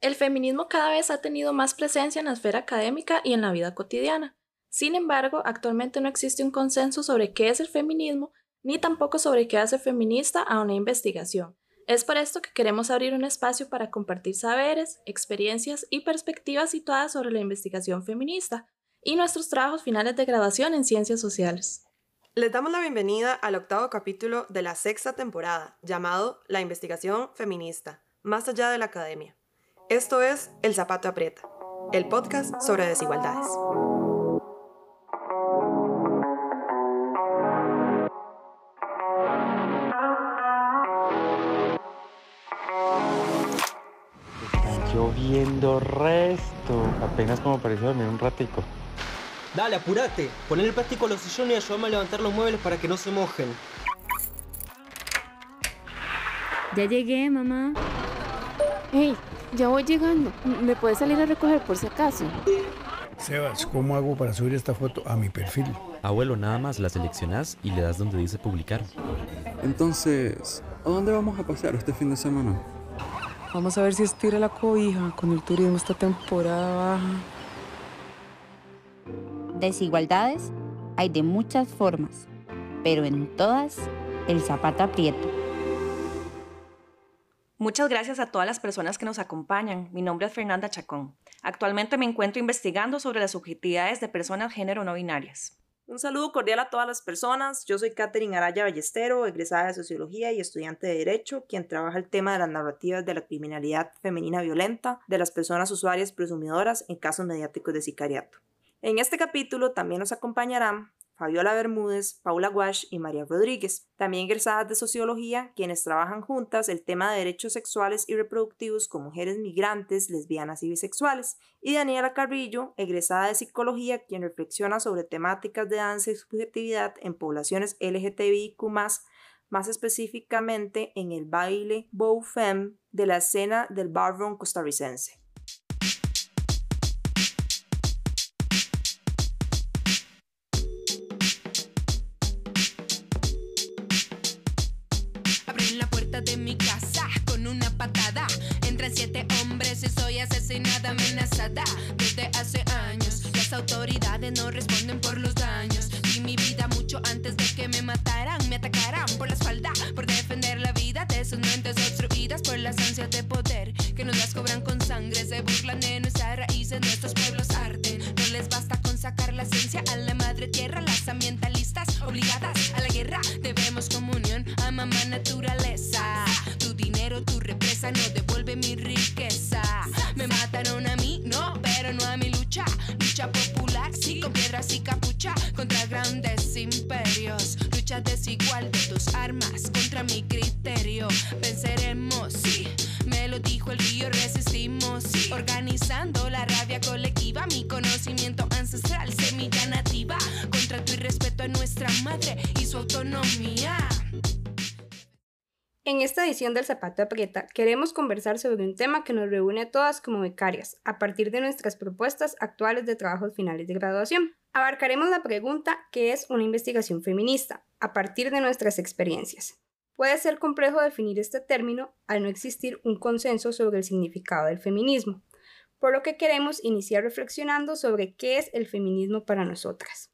El feminismo cada vez ha tenido más presencia en la esfera académica y en la vida cotidiana. Sin embargo, actualmente no existe un consenso sobre qué es el feminismo, ni tampoco sobre qué hace feminista a una investigación. Es por esto que queremos abrir un espacio para compartir saberes, experiencias y perspectivas situadas sobre la investigación feminista y nuestros trabajos finales de graduación en ciencias sociales. Les damos la bienvenida al octavo capítulo de la sexta temporada, llamado La investigación feminista, más allá de la academia. Esto es El Zapato Aprieta, el podcast sobre desigualdades. Está lloviendo resto. Apenas como pareció dormir un ratico. Dale, apurate. Poner el plástico a los sillones y ayúdame a levantar los muebles para que no se mojen. Ya llegué, mamá. Hey, ya voy llegando. ¿Me puedes salir a recoger por si acaso? Sebas, ¿cómo hago para subir esta foto a mi perfil? Abuelo, nada más la seleccionas y le das donde dice publicar. Entonces, ¿a dónde vamos a pasear este fin de semana? Vamos a ver si estira la cobija con el turismo esta temporada baja. Desigualdades hay de muchas formas, pero en todas el zapato aprieta. Muchas gracias a todas las personas que nos acompañan. Mi nombre es Fernanda Chacón. Actualmente me encuentro investigando sobre las subjetividades de personas género no binarias. Un saludo cordial a todas las personas. Yo soy Katherine Araya Ballestero, egresada de Sociología y estudiante de Derecho, quien trabaja el tema de las narrativas de la criminalidad femenina violenta de las personas usuarias presumidoras en casos mediáticos de sicariato. En este capítulo también nos acompañarán Fabiola Bermúdez, Paula Guash y María Rodríguez, también egresadas de Sociología, quienes trabajan juntas el tema de derechos sexuales y reproductivos con mujeres migrantes, lesbianas y bisexuales, y Daniela Carrillo, egresada de Psicología, quien reflexiona sobre temáticas de danza y subjetividad en poblaciones LGTBIQ+, más específicamente en el baile Bow de la escena del ballroom costarricense. Desde hace años, las autoridades no responden por los daños. Y mi vida mucho antes de que me mataran, me atacaran por la espalda, por defender la vida de sus mentes obstruidas por las ansias de poder que nos las cobran con sangre. Se burlan de nuestras raíces, nuestros pueblos arden. No les basta con sacar la esencia a la madre tierra, las ambientalistas obligadas a la guerra. Debemos comunión a mamá naturaleza. Tu dinero, tu represa no devuelve mi riqueza. Me mataron a mí, no, pero no a mi lucha. Lucha sí, con piedras y capucha contra grandes imperios. Lucha desigual de tus armas contra mi criterio. Venceremos, sí. Me lo dijo el río, resistimos, sí. Organizando la rabia colectiva, mi conocimiento ancestral, semilla nativa. Contra tu irrespeto a nuestra madre y su autonomía. En esta edición del Zapato Aprieta queremos conversar sobre un tema que nos reúne a todas como becarias, a partir de nuestras propuestas actuales de trabajos finales de graduación. Abarcaremos la pregunta ¿qué es una investigación feminista? a partir de nuestras experiencias. Puede ser complejo definir este término al no existir un consenso sobre el significado del feminismo, por lo que queremos iniciar reflexionando sobre qué es el feminismo para nosotras.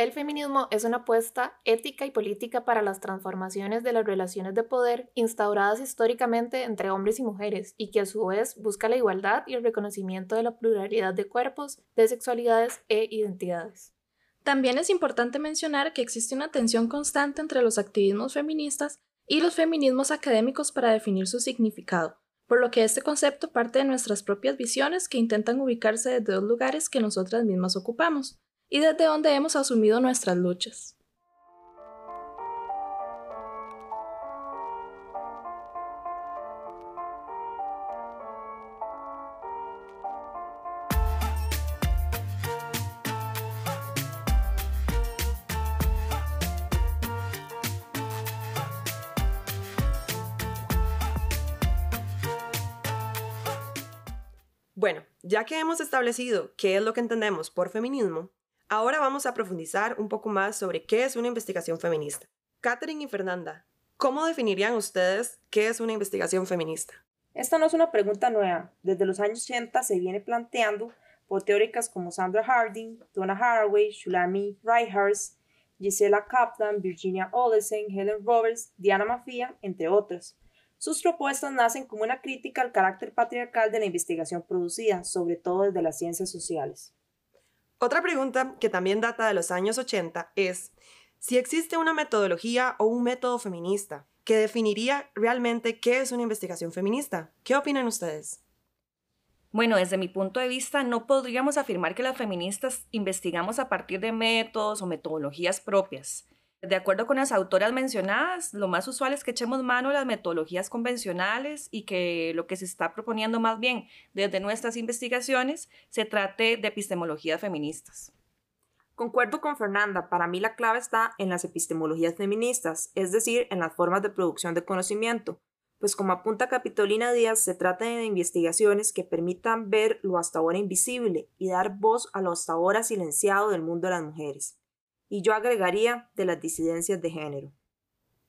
El feminismo es una apuesta ética y política para las transformaciones de las relaciones de poder instauradas históricamente entre hombres y mujeres y que a su vez busca la igualdad y el reconocimiento de la pluralidad de cuerpos, de sexualidades e identidades. También es importante mencionar que existe una tensión constante entre los activismos feministas y los feminismos académicos para definir su significado, por lo que este concepto parte de nuestras propias visiones que intentan ubicarse desde dos lugares que nosotras mismas ocupamos, y desde donde hemos asumido nuestras luchas. Bueno, ya que hemos establecido qué es lo que entendemos por feminismo, ahora vamos a profundizar un poco más sobre qué es una investigación feminista. Catherine y Fernanda, ¿cómo definirían ustedes qué es una investigación feminista? Esta no es una pregunta nueva. Desde los años 80 se viene planteando por teóricas como Sandra Harding, Donna Haraway, Shulami Reinhardt, Gisela Kaplan, Virginia Olesen, Helen Roberts, Diana Mafia, entre otras. Sus propuestas nacen como una crítica al carácter patriarcal de la investigación producida, sobre todo desde las ciencias sociales. Otra pregunta que también data de los años 80 es si existe una metodología o un método feminista que definiría realmente qué es una investigación feminista. ¿Qué opinan ustedes? Bueno, desde mi punto de vista, no podríamos afirmar que las feministas investigamos a partir de métodos o metodologías propias. De acuerdo con las autoras mencionadas, lo más usual es que echemos mano a las metodologías convencionales y que lo que se está proponiendo más bien desde nuestras investigaciones se trate de epistemologías feministas. Concuerdo con Fernanda, para mí la clave está en las epistemologías feministas, es decir, en las formas de producción de conocimiento, pues como apunta Capitolina Díaz, se trata de investigaciones que permitan ver lo hasta ahora invisible y dar voz a lo hasta ahora silenciado del mundo de las mujeres. Y yo agregaría de las disidencias de género.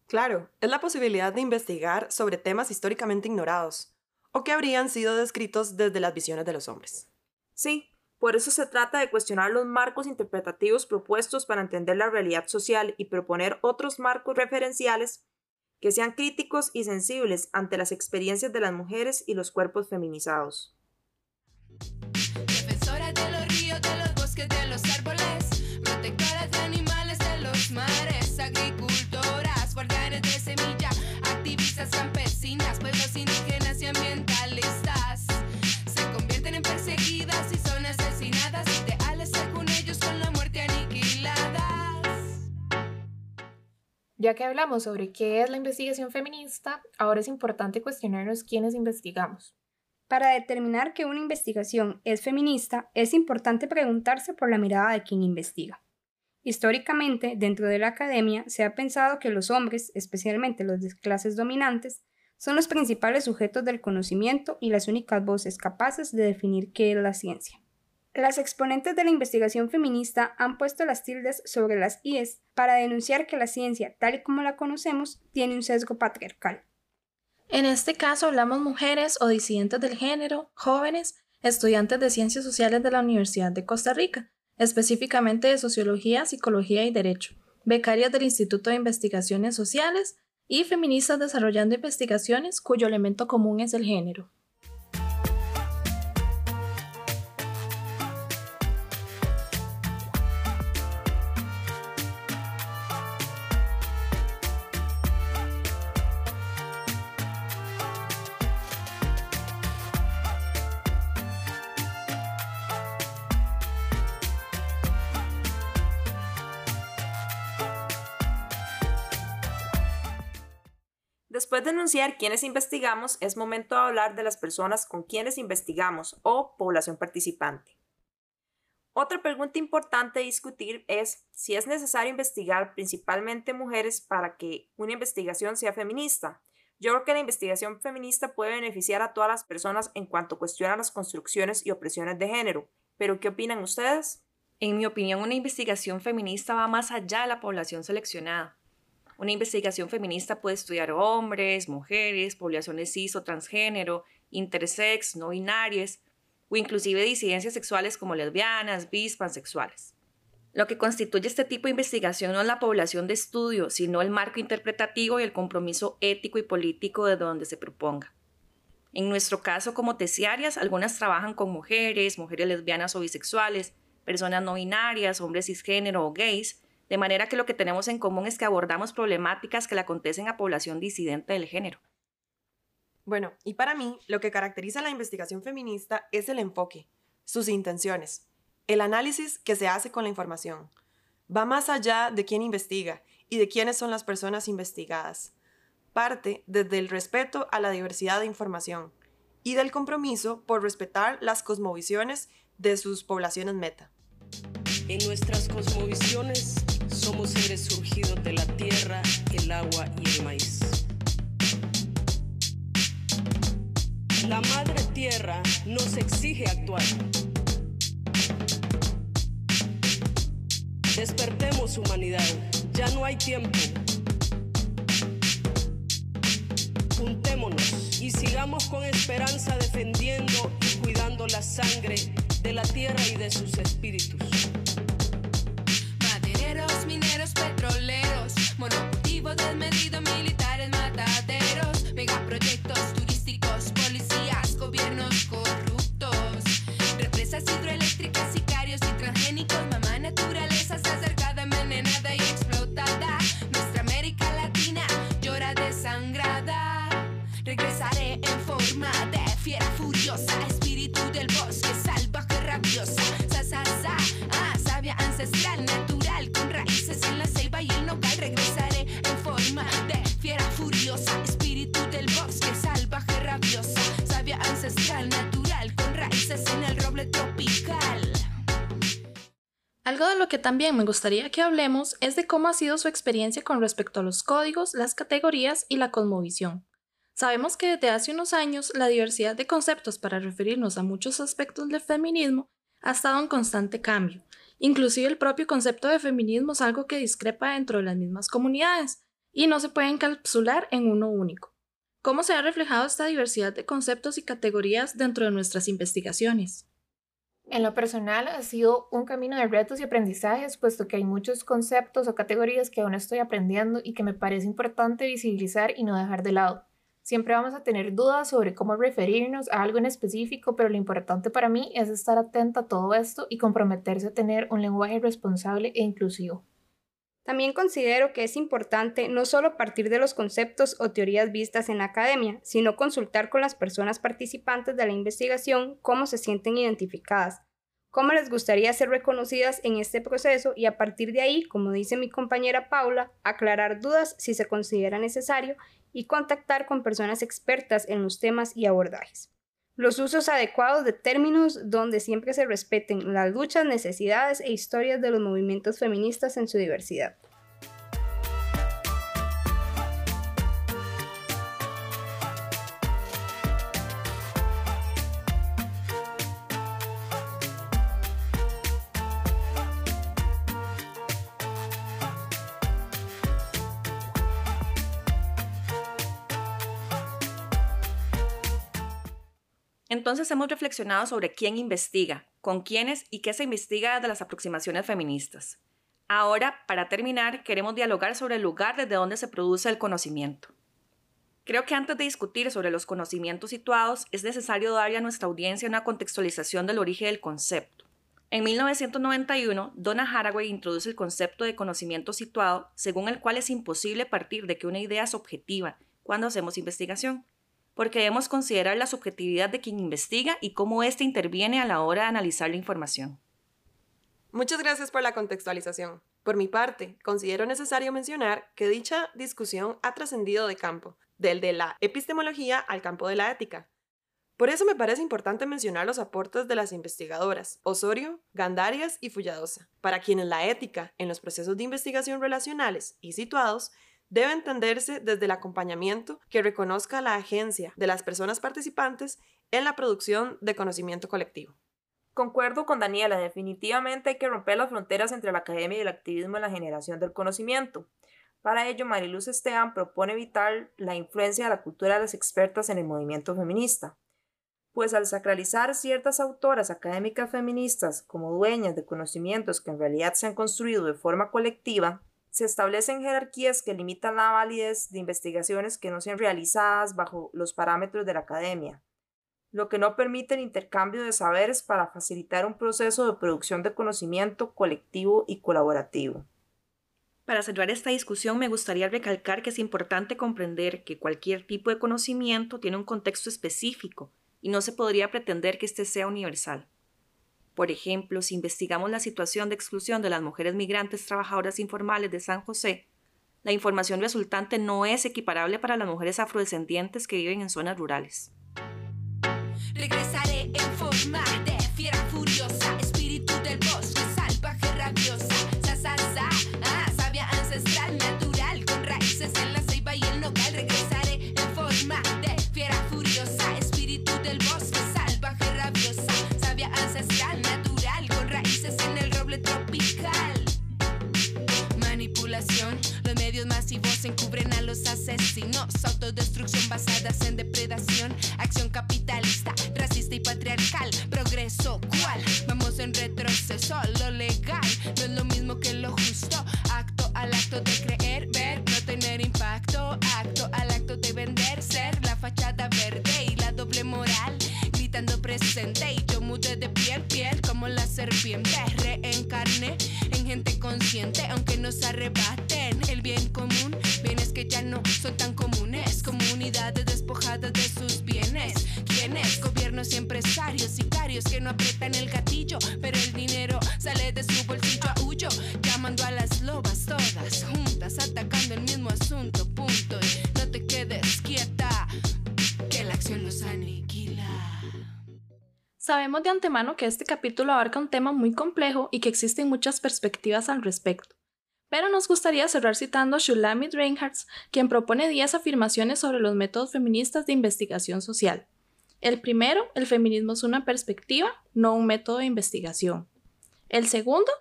Claro, es la posibilidad de investigar sobre temas históricamente ignorados o que habrían sido descritos desde las visiones de los hombres. Sí, por eso se trata de cuestionar los marcos interpretativos propuestos para entender la realidad social y proponer otros marcos referenciales que sean críticos y sensibles ante las experiencias de las mujeres y los cuerpos feminizados. Defensora de los ríos, de los bosques, de los árboles, mares, agricultoras, guardianes de semilla, activistas campesinas, pueblos indígenas y ambientalistas. Se convierten en perseguidas y son asesinadas, ideales según ellos son la muerte aniquiladas. Ya que hablamos sobre qué es la investigación feminista, ahora es importante cuestionarnos quiénes investigamos. Para determinar que una investigación es feminista, es importante preguntarse por la mirada de quien investiga. Históricamente, dentro de la academia, se ha pensado que los hombres, especialmente los de clases dominantes, son los principales sujetos del conocimiento y las únicas voces capaces de definir qué es la ciencia. Las exponentes de la investigación feminista han puesto las tildes sobre las IES para denunciar que la ciencia, tal y como la conocemos, tiene un sesgo patriarcal. En este caso hablamos mujeres o disidentes del género, jóvenes, estudiantes de ciencias sociales de la Universidad de Costa Rica, específicamente de sociología, psicología y derecho, becarias del Instituto de Investigaciones Sociales y feministas desarrollando investigaciones cuyo elemento común es el género. Después de anunciar quiénes investigamos, es momento de hablar de las personas con quienes investigamos o población participante. Otra pregunta importante a discutir es si es necesario investigar principalmente mujeres para que una investigación sea feminista. Yo creo que la investigación feminista puede beneficiar a todas las personas en cuanto cuestiona las construcciones y opresiones de género. Pero ¿qué opinan ustedes? En mi opinión, una investigación feminista va más allá de la población seleccionada. Una investigación feminista puede estudiar hombres, mujeres, poblaciones cis o transgénero, intersex, no binarias, o inclusive disidencias sexuales como lesbianas, bis, pansexuales. Lo que constituye este tipo de investigación no es la población de estudio, sino el marco interpretativo y el compromiso ético y político de donde se proponga. En nuestro caso, como terciarias, algunas trabajan con mujeres, mujeres lesbianas o bisexuales, personas no binarias, hombres cisgénero o gays, de manera que lo que tenemos en común es que abordamos problemáticas que le acontecen a población disidente del género. Bueno, y para mí, lo que caracteriza la investigación feminista es el enfoque, sus intenciones, el análisis que se hace con la información. Va más allá de quién investiga y de quiénes son las personas investigadas. Parte desde el respeto a la diversidad de información y del compromiso por respetar las cosmovisiones de sus poblaciones meta. En nuestras cosmovisiones somos seres surgidos de la tierra, el agua y el maíz. La madre tierra nos exige actuar. Despertemos humanidad, ya no hay tiempo. Juntémonos y sigamos con esperanza defendiendo y cuidando la sangre de la tierra y de sus espíritus. Espíritu del bosque, salvaje, rabiosa. Sabia ancestral, natural, con raíces en el roble tropical. Algo de lo que también me gustaría que hablemos es de cómo ha sido su experiencia con respecto a los códigos, las categorías y la cosmovisión. Sabemos que desde hace unos años la diversidad de conceptos para referirnos a muchos aspectos del feminismo ha estado en constante cambio. Inclusive el propio concepto de feminismo es algo que discrepa dentro de las mismas comunidades y no se puede encapsular en uno único. ¿Cómo se ha reflejado esta diversidad de conceptos y categorías dentro de nuestras investigaciones? En lo personal ha sido un camino de retos y aprendizajes, puesto que hay muchos conceptos o categorías que aún estoy aprendiendo y que me parece importante visibilizar y no dejar de lado. Siempre vamos a tener dudas sobre cómo referirnos a algo en específico, pero lo importante para mí es estar atenta a todo esto y comprometerse a tener un lenguaje responsable e inclusivo. También considero que es importante no solo partir de los conceptos o teorías vistas en la academia, sino consultar con las personas participantes de la investigación cómo se sienten identificadas, cómo les gustaría ser reconocidas en este proceso y a partir de ahí, como dice mi compañera Paula, aclarar dudas si se considera necesario y contactar con personas expertas en los temas y abordajes. Los usos adecuados de términos donde siempre se respeten las luchas, necesidades e historias de los movimientos feministas en su diversidad. Entonces hemos reflexionado sobre quién investiga, con quiénes y qué se investiga de las aproximaciones feministas. Ahora, para terminar, queremos dialogar sobre el lugar desde donde se produce el conocimiento. Creo que antes de discutir sobre los conocimientos situados, es necesario darle a nuestra audiencia una contextualización del origen del concepto. En 1991, Donna Haraway introduce el concepto de conocimiento situado, según el cual es imposible partir de que una idea es objetiva cuando hacemos investigación porque debemos considerar la subjetividad de quien investiga y cómo éste interviene a la hora de analizar la información. Muchas gracias por la contextualización. Por mi parte, considero necesario mencionar que dicha discusión ha trascendido de campo, del de la epistemología al campo de la ética. Por eso me parece importante mencionar los aportes de las investigadoras Osorio, Gandarias y Fulladosa, para quienes la ética en los procesos de investigación relacionales y situados debe entenderse desde el acompañamiento que reconozca la agencia de las personas participantes en la producción de conocimiento colectivo. Concuerdo con Daniela, definitivamente hay que romper las fronteras entre la academia y el activismo en la generación del conocimiento. Para ello, Mariluz Esteban propone evitar la influencia de la cultura de las expertas en el movimiento feminista, pues al sacralizar ciertas autoras académicas feministas como dueñas de conocimientos que en realidad se han construido de forma colectiva, se establecen jerarquías que limitan la validez de investigaciones que no sean realizadas bajo los parámetros de la academia, lo que no permite el intercambio de saberes para facilitar un proceso de producción de conocimiento colectivo y colaborativo. Para cerrar esta discusión me gustaría recalcar que es importante comprender que cualquier tipo de conocimiento tiene un contexto específico y no se podría pretender que éste sea universal. Por ejemplo, si investigamos la situación de exclusión de las mujeres migrantes trabajadoras informales de San José, la información resultante no es equiparable para las mujeres afrodescendientes que viven en zonas rurales. Regresaré en forma de ser la fachada verde y la doble moral. Gritando presente y yo mudé de piel, piel como la serpiente. Reencarné en gente consciente, aunque nos arrebaten el bien común. Bienes que ya no son tan comunes. Comunidades despojadas de sus bienes. ¿Quiénes? Gobiernos y empresarios, sicarios que no apretan el gatillo, pero el dinero sale de su bolsillo a huyo. Llamando a las lobas todas juntas, atacando el mismo asunto. Punto. Sabemos de antemano que este capítulo abarca un tema muy complejo y que existen muchas perspectivas al respecto. Pero nos gustaría cerrar citando a Shulamit Reinhardt, quien propone 10 afirmaciones sobre los métodos feministas de investigación social. El primero, el feminismo es una perspectiva, no un método de investigación. El segundo,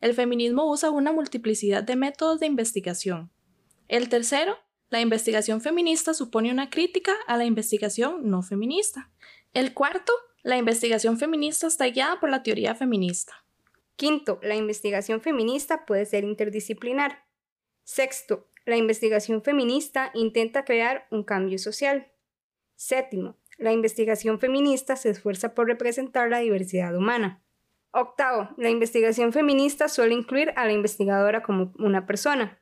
el feminismo usa una multiplicidad de métodos de investigación. El tercero, la investigación feminista supone una crítica a la investigación no feminista. El cuarto, la investigación feminista está guiada por la teoría feminista. Quinto, la investigación feminista puede ser interdisciplinar. Sexto, la investigación feminista intenta crear un cambio social. Séptimo, la investigación feminista se esfuerza por representar la diversidad humana. Octavo, la investigación feminista suele incluir a la investigadora como una persona.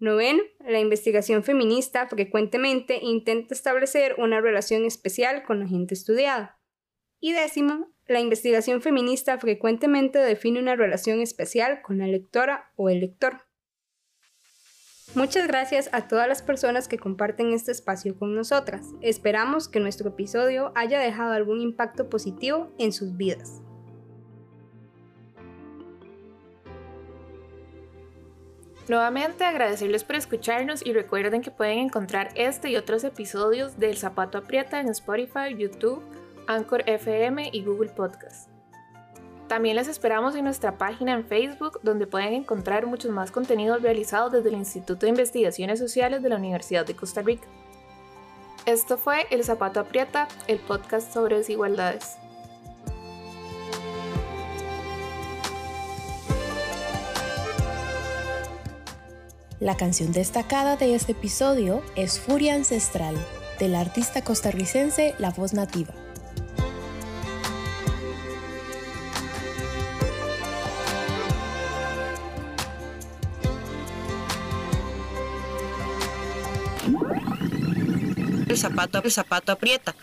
Noveno, la investigación feminista frecuentemente intenta establecer una relación especial con la gente estudiada. Y décimo, la investigación feminista frecuentemente define una relación especial con la lectora o el lector. Muchas gracias a todas las personas que comparten este espacio con nosotras. Esperamos que nuestro episodio haya dejado algún impacto positivo en sus vidas. Nuevamente agradecerles por escucharnos y recuerden que pueden encontrar este y otros episodios del Zapato Aprieta en Spotify, YouTube, Anchor FM y Google Podcast. También les esperamos en nuestra página en Facebook, donde pueden encontrar muchos más contenidos realizados desde el Instituto de Investigaciones Sociales de la Universidad de Costa Rica. Esto fue El Zapato Aprieta, el podcast sobre desigualdades. La canción destacada de este episodio es Furia Ancestral, del artista costarricense La Voz Nativa. El zapato, el zapato aprieta.